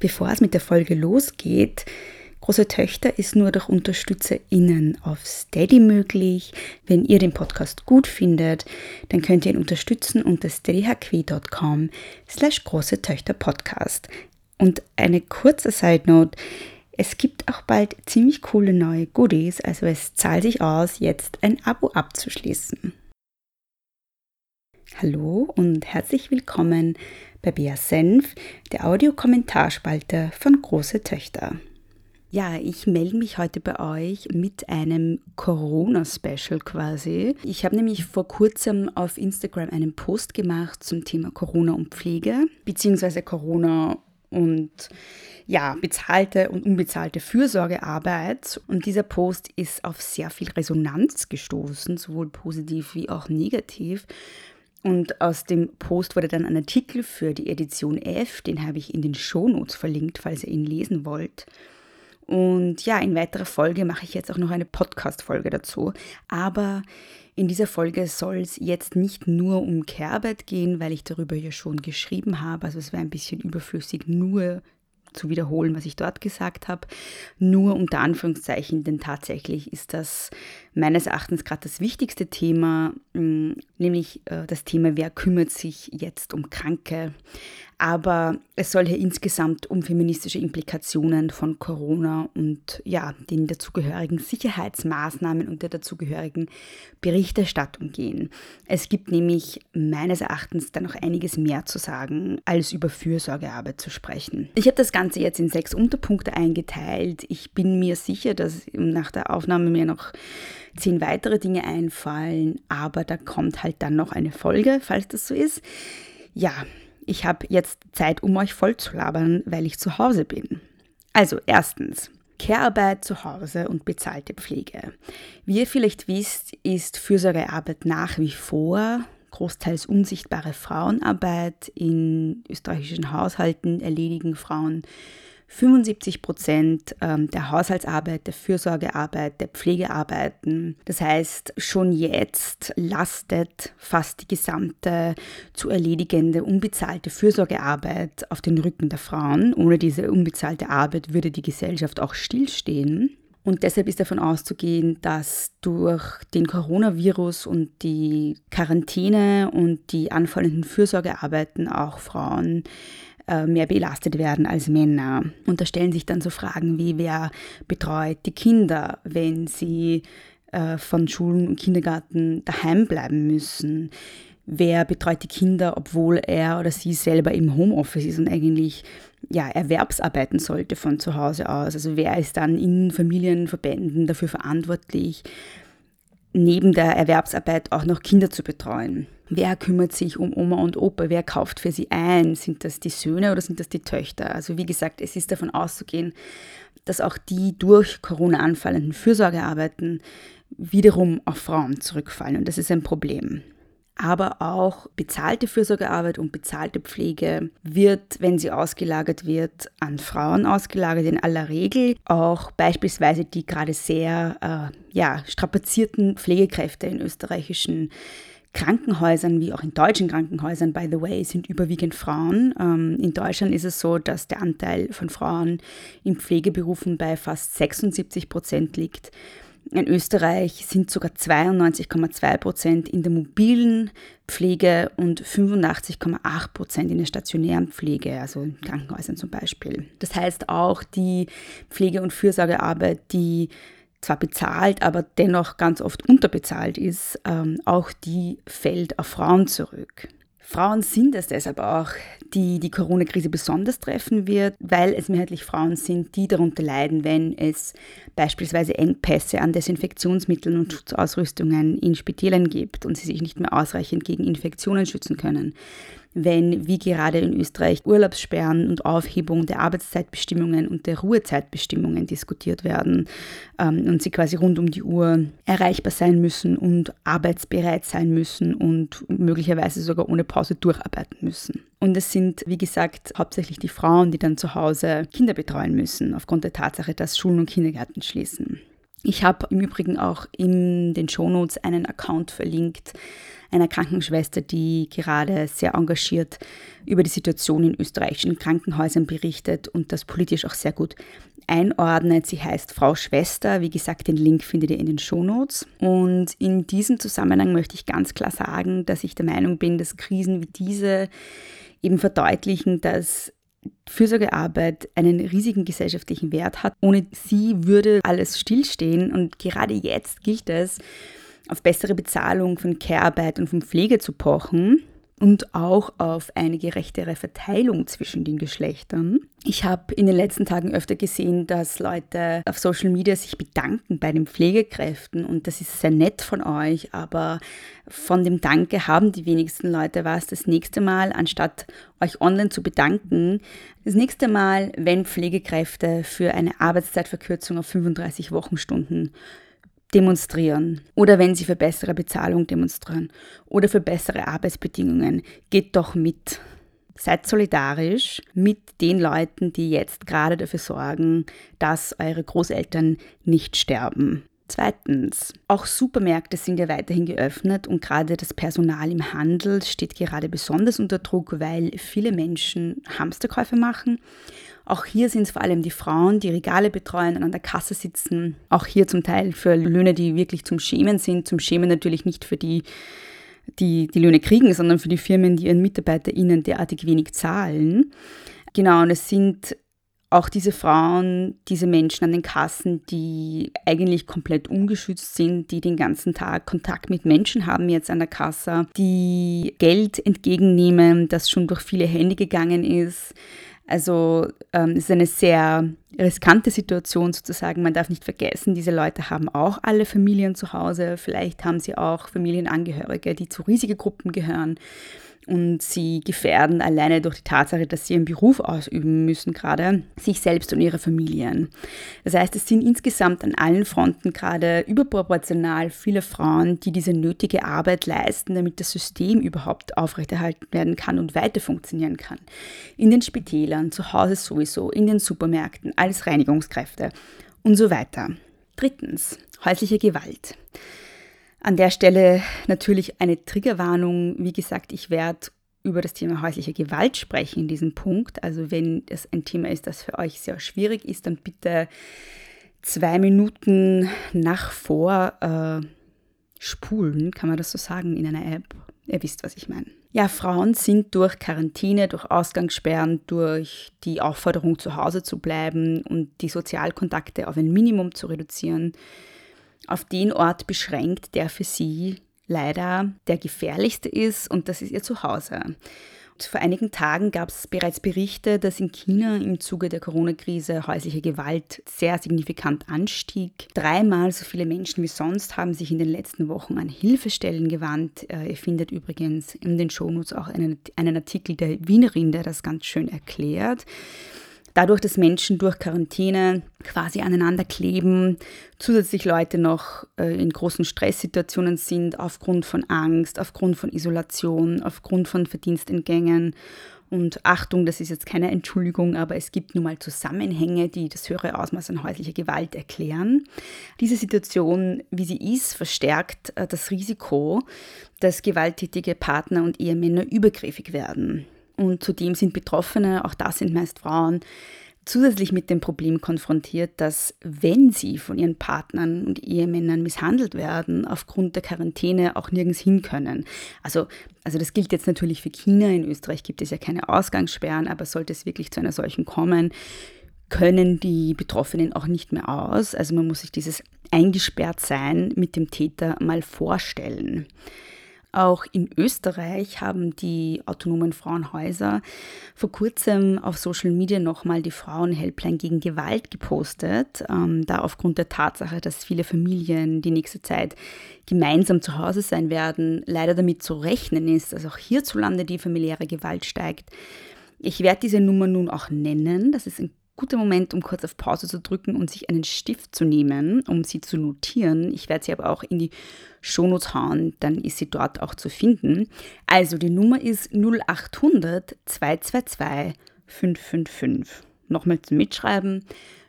Bevor es mit der Folge losgeht, Große Töchter ist nur durch UnterstützerInnen auf Steady möglich. Wenn ihr den Podcast gut findet, dann könnt ihr ihn unterstützen unter steadyhq.com slash große Töchter Podcast. Und eine kurze Side Note, es gibt auch bald ziemlich coole neue Goodies, also es zahlt sich aus, jetzt ein Abo abzuschließen. Hallo und herzlich willkommen bei Bea Senf, der Audiokommentarspalte von Große Töchter. Ja, ich melde mich heute bei euch mit einem Corona-Special quasi. Ich habe nämlich vor kurzem auf Instagram einen Post gemacht zum Thema Corona und Pflege, beziehungsweise Corona und ja, bezahlte und unbezahlte Fürsorgearbeit. Und dieser Post ist auf sehr viel Resonanz gestoßen, sowohl positiv wie auch negativ. Und aus dem Post wurde dann ein Artikel für die Edition F, den habe ich in den Shownotes verlinkt, falls ihr ihn lesen wollt. Und ja, in weiterer Folge mache ich jetzt auch noch eine Podcast-Folge dazu. Aber in dieser Folge soll es jetzt nicht nur um Care-Arbeit gehen, weil ich darüber ja schon geschrieben habe. Also es wäre ein bisschen überflüssig, nur zu wiederholen, was ich dort gesagt habe. Nur unter Anführungszeichen, denn tatsächlich ist das meines Erachtens gerade das wichtigste Thema, mm, nämlich äh, das Thema, wer kümmert sich jetzt um Kranke. Aber es soll hier insgesamt um feministische Implikationen von Corona und ja, den dazugehörigen Sicherheitsmaßnahmen und der dazugehörigen Berichterstattung gehen. Es gibt nämlich meines Erachtens da noch einiges mehr zu sagen, als über Fürsorgearbeit zu sprechen. Ich habe das Ganze jetzt in sechs Unterpunkte eingeteilt. Ich bin mir sicher, dass nach der Aufnahme mir noch zehn weitere Dinge einfallen, aber da kommt halt dann noch eine Folge, falls das so ist. Ja, ich habe jetzt Zeit, um euch voll zu labern, weil ich zu Hause bin. Also erstens, Care-Arbeit zu Hause und bezahlte Pflege. Wie ihr vielleicht wisst, ist Fürsorgearbeit nach wie vor großteils unsichtbare Frauenarbeit. In österreichischen Haushalten erledigen Frauen 75 Prozent ähm, der Haushaltsarbeit, der Fürsorgearbeit, der Pflegearbeiten. Das heißt, schon jetzt lastet fast die gesamte zu erledigende unbezahlte Fürsorgearbeit auf den Rücken der Frauen. Ohne diese unbezahlte Arbeit würde die Gesellschaft auch stillstehen. Und deshalb ist davon auszugehen, dass durch den Coronavirus und die Quarantäne und die anfallenden Fürsorgearbeiten auch Frauen äh, mehr belastet werden als Männer. Und da stellen sich dann so Fragen wie, wer betreut die Kinder, wenn sie äh, von Schulen und Kindergarten daheim bleiben müssen? Wer betreut die Kinder, obwohl er oder sie selber im Homeoffice ist und eigentlich ja, erwerbsarbeiten sollte von zu Hause aus? Also wer ist dann in Familienverbänden dafür verantwortlich, neben der Erwerbsarbeit auch noch Kinder zu betreuen? Wer kümmert sich um Oma und Opa? Wer kauft für sie ein? Sind das die Söhne oder sind das die Töchter? Also wie gesagt, es ist davon auszugehen, dass auch die durch Corona anfallenden Fürsorgearbeiten wiederum auf Frauen zurückfallen. Und das ist ein Problem. Aber auch bezahlte Fürsorgearbeit und bezahlte Pflege wird, wenn sie ausgelagert wird, an Frauen ausgelagert. In aller Regel auch beispielsweise die gerade sehr äh, ja, strapazierten Pflegekräfte in österreichischen Krankenhäusern wie auch in deutschen Krankenhäusern, by the way, sind überwiegend Frauen. Ähm, in Deutschland ist es so, dass der Anteil von Frauen in Pflegeberufen bei fast 76 Prozent liegt. In Österreich sind sogar 92,2 Prozent in der mobilen Pflege und 85,8 Prozent in der stationären Pflege, also in Krankenhäusern zum Beispiel. Das heißt auch die Pflege- und Fürsorgearbeit, die zwar bezahlt, aber dennoch ganz oft unterbezahlt ist, ähm, auch die fällt auf Frauen zurück. Frauen sind es deshalb auch, die die Corona-Krise besonders treffen wird, weil es mehrheitlich Frauen sind, die darunter leiden, wenn es beispielsweise Engpässe an Desinfektionsmitteln und Schutzausrüstungen in Spitälern gibt und sie sich nicht mehr ausreichend gegen Infektionen schützen können wenn, wie gerade in Österreich, Urlaubssperren und Aufhebung der Arbeitszeitbestimmungen und der Ruhezeitbestimmungen diskutiert werden ähm, und sie quasi rund um die Uhr erreichbar sein müssen und arbeitsbereit sein müssen und möglicherweise sogar ohne Pause durcharbeiten müssen. Und es sind, wie gesagt, hauptsächlich die Frauen, die dann zu Hause Kinder betreuen müssen, aufgrund der Tatsache, dass Schulen und Kindergärten schließen. Ich habe im Übrigen auch in den Shownotes einen Account verlinkt einer Krankenschwester, die gerade sehr engagiert über die Situation in österreichischen Krankenhäusern berichtet und das politisch auch sehr gut einordnet. Sie heißt Frau Schwester. Wie gesagt, den Link findet ihr in den Shownotes. Und in diesem Zusammenhang möchte ich ganz klar sagen, dass ich der Meinung bin, dass Krisen wie diese eben verdeutlichen, dass Fürsorgearbeit einen riesigen gesellschaftlichen Wert hat. Ohne sie würde alles stillstehen und gerade jetzt gilt es, auf bessere Bezahlung von Care-Arbeit und von Pflege zu pochen und auch auf eine gerechtere Verteilung zwischen den Geschlechtern. Ich habe in den letzten Tagen öfter gesehen, dass Leute auf Social Media sich bedanken bei den Pflegekräften und das ist sehr nett von euch, aber von dem Danke haben die wenigsten Leute was. Das nächste Mal, anstatt euch online zu bedanken, das nächste Mal, wenn Pflegekräfte für eine Arbeitszeitverkürzung auf 35 Wochenstunden demonstrieren oder wenn sie für bessere Bezahlung demonstrieren oder für bessere Arbeitsbedingungen, geht doch mit. Seid solidarisch mit den Leuten, die jetzt gerade dafür sorgen, dass eure Großeltern nicht sterben. Zweitens, auch Supermärkte sind ja weiterhin geöffnet und gerade das Personal im Handel steht gerade besonders unter Druck, weil viele Menschen Hamsterkäufe machen auch hier sind es vor allem die Frauen, die Regale betreuen und an der Kasse sitzen. Auch hier zum Teil für Löhne, die wirklich zum Schämen sind. Zum Schämen natürlich nicht für die, die die Löhne kriegen, sondern für die Firmen, die ihren MitarbeiterInnen derartig wenig zahlen. Genau, und es sind auch diese Frauen, diese Menschen an den Kassen, die eigentlich komplett ungeschützt sind, die den ganzen Tag Kontakt mit Menschen haben jetzt an der Kasse, die Geld entgegennehmen, das schon durch viele Hände gegangen ist, also ähm, es ist eine sehr riskante Situation sozusagen. Man darf nicht vergessen, diese Leute haben auch alle Familien zu Hause. Vielleicht haben sie auch Familienangehörige, die zu Risikogruppen gehören und sie gefährden alleine durch die Tatsache, dass sie ihren Beruf ausüben müssen, gerade sich selbst und ihre Familien. Das heißt, es sind insgesamt an allen Fronten gerade überproportional viele Frauen, die diese nötige Arbeit leisten, damit das System überhaupt aufrechterhalten werden kann und weiter funktionieren kann. In den Spitälern, zu Hause sowieso, in den Supermärkten, als Reinigungskräfte und so weiter. Drittens, häusliche Gewalt. An der Stelle natürlich eine Triggerwarnung. Wie gesagt, ich werde über das Thema häusliche Gewalt sprechen in diesem Punkt. Also wenn es ein Thema ist, das für euch sehr schwierig ist, dann bitte zwei Minuten nach vor äh, spulen, kann man das so sagen, in einer App. Ihr wisst, was ich meine. Ja, Frauen sind durch Quarantäne, durch Ausgangssperren, durch die Aufforderung, zu Hause zu bleiben und die Sozialkontakte auf ein Minimum zu reduzieren, auf den Ort beschränkt, der für sie leider der gefährlichste ist und das ist ihr Zuhause. Und vor einigen Tagen gab es bereits Berichte, dass in China im Zuge der Corona-Krise häusliche Gewalt sehr signifikant anstieg. Dreimal so viele Menschen wie sonst haben sich in den letzten Wochen an Hilfestellen gewandt. Äh, ihr findet übrigens in den Shownotes auch einen, einen Artikel der Wienerin, der das ganz schön erklärt. Dadurch, dass Menschen durch Quarantäne quasi aneinander kleben, zusätzlich Leute noch äh, in großen Stresssituationen sind, aufgrund von Angst, aufgrund von Isolation, aufgrund von Verdienstentgängen. Und Achtung, das ist jetzt keine Entschuldigung, aber es gibt nun mal Zusammenhänge, die das höhere Ausmaß an häuslicher Gewalt erklären. Diese Situation, wie sie ist, verstärkt äh, das Risiko, dass gewalttätige Partner und Ehemänner übergriffig werden. Und zudem sind Betroffene, auch das sind meist Frauen, zusätzlich mit dem Problem konfrontiert, dass wenn sie von ihren Partnern und Ehemännern misshandelt werden, aufgrund der Quarantäne auch nirgends hin können. Also, also das gilt jetzt natürlich für China. In Österreich gibt es ja keine Ausgangssperren, aber sollte es wirklich zu einer solchen kommen, können die Betroffenen auch nicht mehr aus. Also man muss sich dieses eingesperrt sein mit dem Täter mal vorstellen. Auch in Österreich haben die autonomen Frauenhäuser vor kurzem auf Social Media nochmal die Frauenhelpline gegen Gewalt gepostet, ähm, da aufgrund der Tatsache, dass viele Familien die nächste Zeit gemeinsam zu Hause sein werden, leider damit zu rechnen ist, dass auch hierzulande die familiäre Gewalt steigt. Ich werde diese Nummer nun auch nennen. Das ist ein guter Moment, um kurz auf Pause zu drücken und sich einen Stift zu nehmen, um sie zu notieren. Ich werde sie aber auch in die Shownotes hauen, dann ist sie dort auch zu finden. Also die Nummer ist 0800 222 555. Nochmal zum Mitschreiben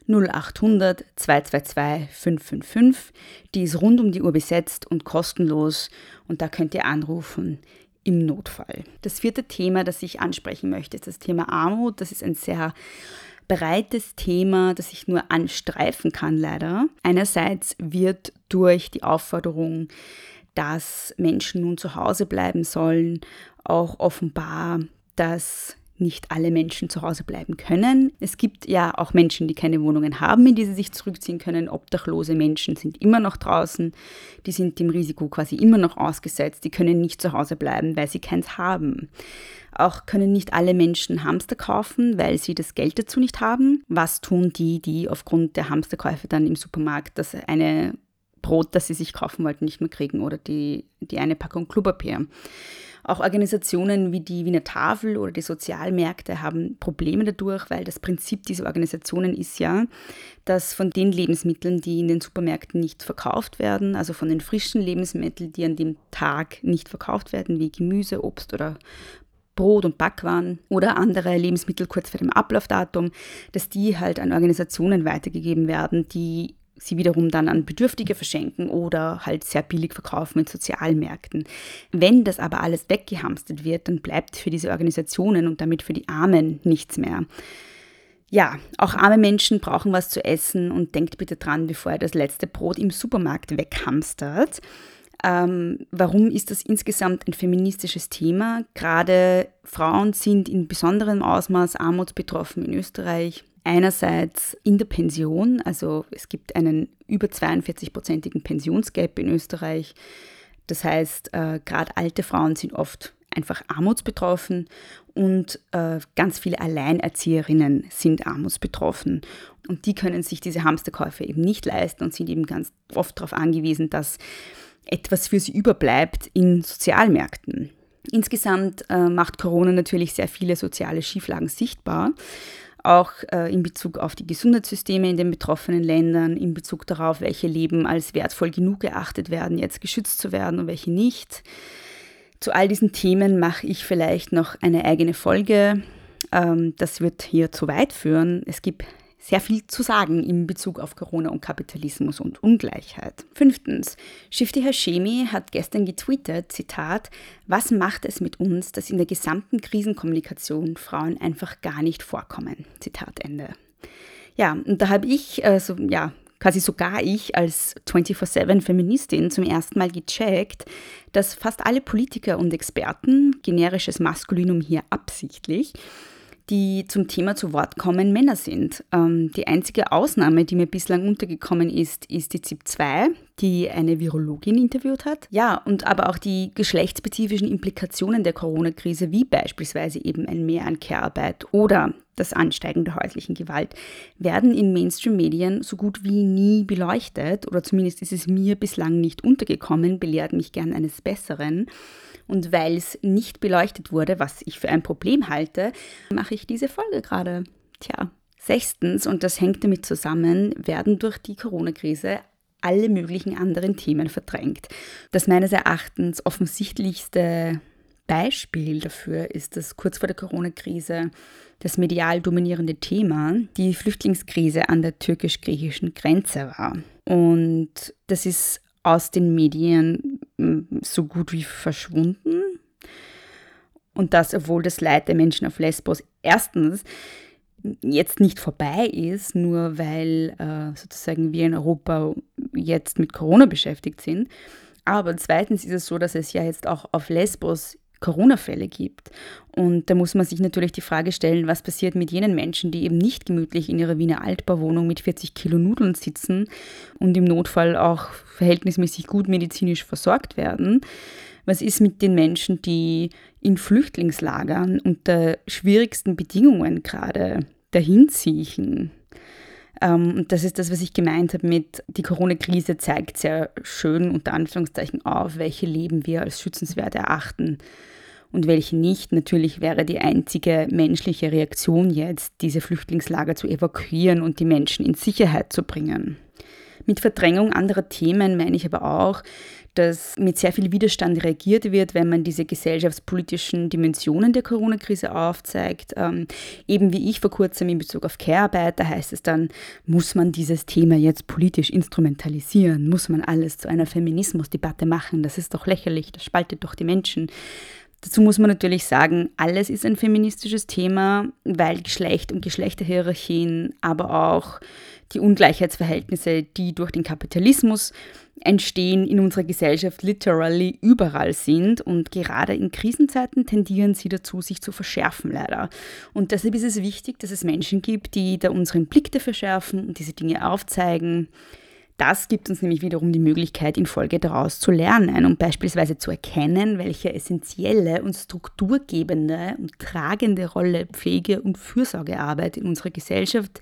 0800 222 555. Die ist rund um die Uhr besetzt und kostenlos und da könnt ihr anrufen im Notfall. Das vierte Thema, das ich ansprechen möchte, ist das Thema Armut. Das ist ein sehr breites Thema, das ich nur anstreifen kann, leider. Einerseits wird durch die Aufforderung, dass Menschen nun zu Hause bleiben sollen, auch offenbar, dass nicht alle Menschen zu Hause bleiben können. Es gibt ja auch Menschen, die keine Wohnungen haben, in die sie sich zurückziehen können. Obdachlose Menschen sind immer noch draußen. Die sind dem Risiko quasi immer noch ausgesetzt. Die können nicht zu Hause bleiben, weil sie keins haben. Auch können nicht alle Menschen Hamster kaufen, weil sie das Geld dazu nicht haben. Was tun die, die aufgrund der Hamsterkäufe dann im Supermarkt das eine Brot, das sie sich kaufen wollten, nicht mehr kriegen oder die, die eine Packung Klopapier? Auch Organisationen wie die Wiener Tafel oder die Sozialmärkte haben Probleme dadurch, weil das Prinzip dieser Organisationen ist ja, dass von den Lebensmitteln, die in den Supermärkten nicht verkauft werden, also von den frischen Lebensmitteln, die an dem Tag nicht verkauft werden, wie Gemüse, Obst oder Brot und Backwaren oder andere Lebensmittel kurz vor dem Ablaufdatum, dass die halt an Organisationen weitergegeben werden, die sie wiederum dann an Bedürftige verschenken oder halt sehr billig verkaufen in Sozialmärkten. Wenn das aber alles weggehamstert wird, dann bleibt für diese Organisationen und damit für die Armen nichts mehr. Ja, auch arme Menschen brauchen was zu essen und denkt bitte dran, bevor ihr das letzte Brot im Supermarkt weghamstert. Ähm, warum ist das insgesamt ein feministisches Thema? Gerade Frauen sind in besonderem Ausmaß armutsbetroffen in Österreich. Einerseits in der Pension, also es gibt einen über 42-prozentigen Pensionsgap in Österreich. Das heißt, äh, gerade alte Frauen sind oft einfach armutsbetroffen und äh, ganz viele Alleinerzieherinnen sind armutsbetroffen. Und die können sich diese Hamsterkäufe eben nicht leisten und sind eben ganz oft darauf angewiesen, dass etwas für sie überbleibt in Sozialmärkten. Insgesamt äh, macht Corona natürlich sehr viele soziale Schieflagen sichtbar auch äh, in Bezug auf die Gesundheitssysteme in den betroffenen Ländern, in Bezug darauf, welche Leben als wertvoll genug geachtet werden, jetzt geschützt zu werden und welche nicht. Zu all diesen Themen mache ich vielleicht noch eine eigene Folge. Ähm, das wird hier zu weit führen. Es gibt sehr viel zu sagen in Bezug auf Corona und Kapitalismus und Ungleichheit. Fünftens, Shifty Hashemi hat gestern getweetet, Zitat, was macht es mit uns, dass in der gesamten Krisenkommunikation Frauen einfach gar nicht vorkommen? Zitat Ende. Ja, und da habe ich, also, ja, quasi sogar ich als 24-7-Feministin zum ersten Mal gecheckt, dass fast alle Politiker und Experten, generisches Maskulinum hier absichtlich, die zum Thema zu Wort kommen, Männer sind. Ähm, die einzige Ausnahme, die mir bislang untergekommen ist, ist die ZIP 2, die eine Virologin interviewt hat. Ja, und aber auch die geschlechtsspezifischen Implikationen der Corona-Krise, wie beispielsweise eben ein Mehr an Care-Arbeit oder das Ansteigen der häuslichen Gewalt, werden in Mainstream-Medien so gut wie nie beleuchtet oder zumindest ist es mir bislang nicht untergekommen, belehrt mich gern eines Besseren. Und weil es nicht beleuchtet wurde, was ich für ein Problem halte, mache ich diese Folge gerade. Tja. Sechstens, und das hängt damit zusammen, werden durch die Corona-Krise alle möglichen anderen Themen verdrängt. Das meines Erachtens offensichtlichste Beispiel dafür ist, dass kurz vor der Corona-Krise das medial dominierende Thema die Flüchtlingskrise an der türkisch-griechischen Grenze war. Und das ist aus den Medien so gut wie verschwunden. Und das, obwohl das Leid der Menschen auf Lesbos erstens jetzt nicht vorbei ist, nur weil äh, sozusagen wir in Europa jetzt mit Corona beschäftigt sind. Aber zweitens ist es so, dass es ja jetzt auch auf Lesbos Corona-Fälle gibt. Und da muss man sich natürlich die Frage stellen, was passiert mit jenen Menschen, die eben nicht gemütlich in ihrer Wiener Altbauwohnung mit 40 Kilo Nudeln sitzen und im Notfall auch verhältnismäßig gut medizinisch versorgt werden. Was ist mit den Menschen, die in Flüchtlingslagern unter schwierigsten Bedingungen gerade dahin siechen? Ähm, und das ist das, was ich gemeint habe mit, die Corona-Krise zeigt sehr schön unter Anführungszeichen auf, welche Leben wir als schützenswert erachten und welche nicht. Natürlich wäre die einzige menschliche Reaktion jetzt, diese Flüchtlingslager zu evakuieren und die Menschen in Sicherheit zu bringen. Mit Verdrängung anderer Themen meine ich aber auch, dass mit sehr viel Widerstand reagiert wird, wenn man diese gesellschaftspolitischen Dimensionen der Corona-Krise aufzeigt. Ähm, eben wie ich vor kurzem in Bezug auf Care-Arbeit, da heißt es dann, muss man dieses Thema jetzt politisch instrumentalisieren? Muss man alles zu einer Feminismusdebatte machen? Das ist doch lächerlich, das spaltet doch die Menschen. Dazu muss man natürlich sagen, alles ist ein feministisches Thema, weil Geschlecht und Geschlechterhierarchien, aber auch die Ungleichheitsverhältnisse, die durch den Kapitalismus entstehen, in unserer Gesellschaft literally überall sind und gerade in Krisenzeiten tendieren sie dazu, sich zu verschärfen leider. Und deshalb ist es wichtig, dass es Menschen gibt, die da unseren Blick dafür schärfen und diese Dinge aufzeigen, das gibt uns nämlich wiederum die Möglichkeit, in Folge daraus zu lernen und beispielsweise zu erkennen, welche essentielle und strukturgebende und tragende Rolle Pflege- und Fürsorgearbeit in unserer Gesellschaft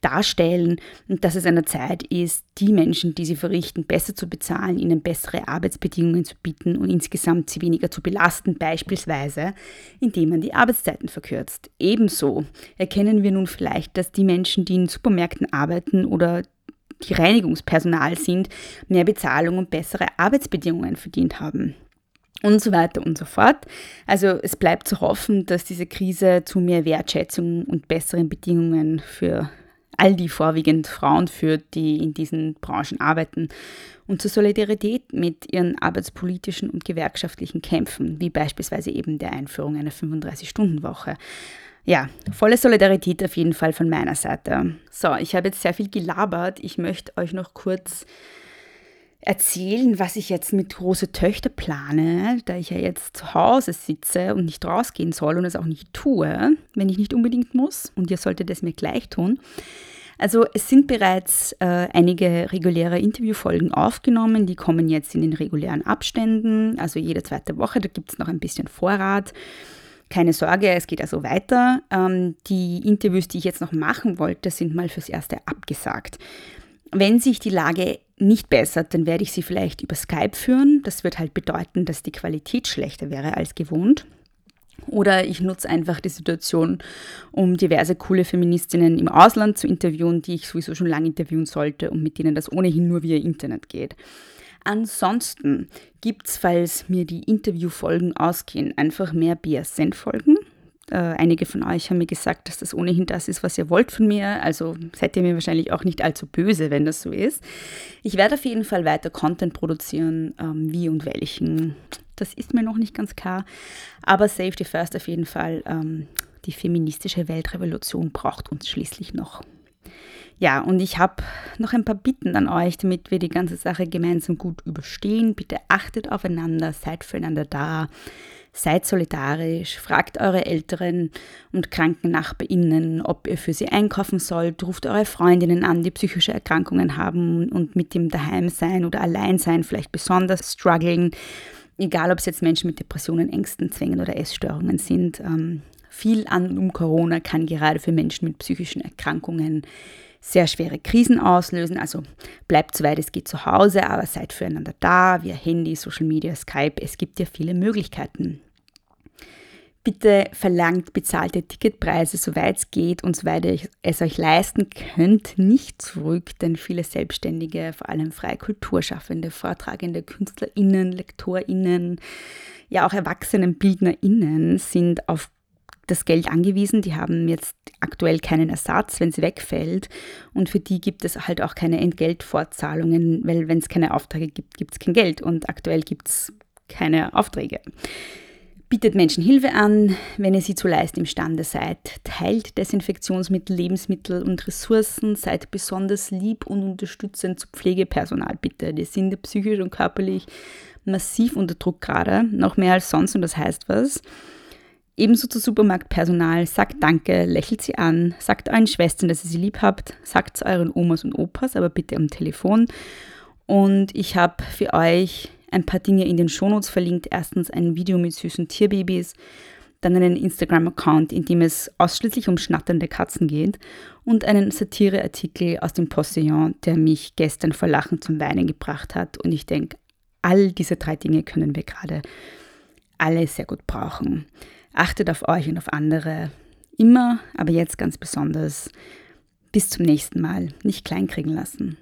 darstellen und dass es an der Zeit ist, die Menschen, die sie verrichten, besser zu bezahlen, ihnen bessere Arbeitsbedingungen zu bieten und insgesamt sie weniger zu belasten, beispielsweise indem man die Arbeitszeiten verkürzt. Ebenso erkennen wir nun vielleicht, dass die Menschen, die in Supermärkten arbeiten oder die Reinigungspersonal sind, mehr Bezahlung und bessere Arbeitsbedingungen verdient haben. Und so weiter und so fort. Also es bleibt zu hoffen, dass diese Krise zu mehr Wertschätzung und besseren Bedingungen für all die vorwiegend Frauen führt, die in diesen Branchen arbeiten und zur Solidarität mit ihren arbeitspolitischen und gewerkschaftlichen Kämpfen, wie beispielsweise eben der Einführung einer 35-Stunden-Woche. Ja, volle Solidarität auf jeden Fall von meiner Seite. So, ich habe jetzt sehr viel gelabert. Ich möchte euch noch kurz erzählen, was ich jetzt mit große Töchter plane, da ich ja jetzt zu Hause sitze und nicht rausgehen soll und es auch nicht tue, wenn ich nicht unbedingt muss. Und ihr solltet es mir gleich tun. Also es sind bereits äh, einige reguläre Interviewfolgen aufgenommen, die kommen jetzt in den regulären Abständen, also jede zweite Woche, da gibt es noch ein bisschen Vorrat. Keine Sorge, es geht also weiter. Ähm, die Interviews, die ich jetzt noch machen wollte, sind mal fürs Erste abgesagt. Wenn sich die Lage nicht bessert, dann werde ich sie vielleicht über Skype führen. Das wird halt bedeuten, dass die Qualität schlechter wäre als gewohnt. Oder ich nutze einfach die Situation, um diverse coole Feministinnen im Ausland zu interviewen, die ich sowieso schon lange interviewen sollte und mit denen das ohnehin nur via Internet geht. Ansonsten gibt es, falls mir die Interviewfolgen ausgehen, einfach mehr BSN-Folgen. Äh, einige von euch haben mir gesagt, dass das ohnehin das ist, was ihr wollt von mir. Also seid ihr mir wahrscheinlich auch nicht allzu böse, wenn das so ist. Ich werde auf jeden Fall weiter Content produzieren, ähm, wie und welchen. Das ist mir noch nicht ganz klar. Aber Safety First auf jeden Fall. Ähm, die feministische Weltrevolution braucht uns schließlich noch. Ja, und ich habe noch ein paar Bitten an euch, damit wir die ganze Sache gemeinsam gut überstehen. Bitte achtet aufeinander, seid füreinander da, seid solidarisch, fragt eure älteren und kranken NachbarInnen, ob ihr für sie einkaufen sollt, ruft eure Freundinnen an, die psychische Erkrankungen haben und mit dem Daheimsein oder Alleinsein vielleicht besonders strugglen. Egal, ob es jetzt Menschen mit Depressionen, Ängsten, Zwängen oder Essstörungen sind. Ähm, viel an um Corona kann gerade für Menschen mit psychischen Erkrankungen sehr schwere Krisen auslösen. Also bleibt soweit es geht zu Hause, aber seid füreinander da, via Handy, Social Media, Skype. Es gibt ja viele Möglichkeiten. Bitte verlangt bezahlte Ticketpreise, soweit es geht und soweit ihr es euch leisten könnt, nicht zurück, denn viele Selbstständige, vor allem freie Kulturschaffende, Vortragende, KünstlerInnen, LektorInnen, ja auch ErwachsenenbildnerInnen sind auf das Geld angewiesen. Die haben jetzt aktuell keinen Ersatz, wenn sie wegfällt. Und für die gibt es halt auch keine Entgeltfortzahlungen, weil wenn es keine Aufträge gibt, gibt es kein Geld. Und aktuell gibt es keine Aufträge. Bietet Menschen Hilfe an, wenn ihr sie zu leisten imstande seid. Teilt Desinfektionsmittel, Lebensmittel und Ressourcen. Seid besonders lieb und unterstützend zu Pflegepersonal, bitte. Die sind psychisch und körperlich massiv unter Druck gerade, noch mehr als sonst und das heißt was. Ebenso zu Supermarktpersonal, sagt Danke, lächelt sie an, sagt euren Schwestern, dass ihr sie lieb habt, sagt es euren Omas und Opas, aber bitte am Telefon. Und ich habe für euch ein paar Dinge in den Shownotes verlinkt. Erstens ein Video mit süßen Tierbabys, dann einen Instagram-Account, in dem es ausschließlich um schnatternde Katzen geht und einen Satireartikel aus dem Postillon, der mich gestern vor Lachen zum Weinen gebracht hat. Und ich denke, all diese drei Dinge können wir gerade alle sehr gut brauchen. Achtet auf euch und auf andere. Immer, aber jetzt ganz besonders. Bis zum nächsten Mal. Nicht kleinkriegen lassen.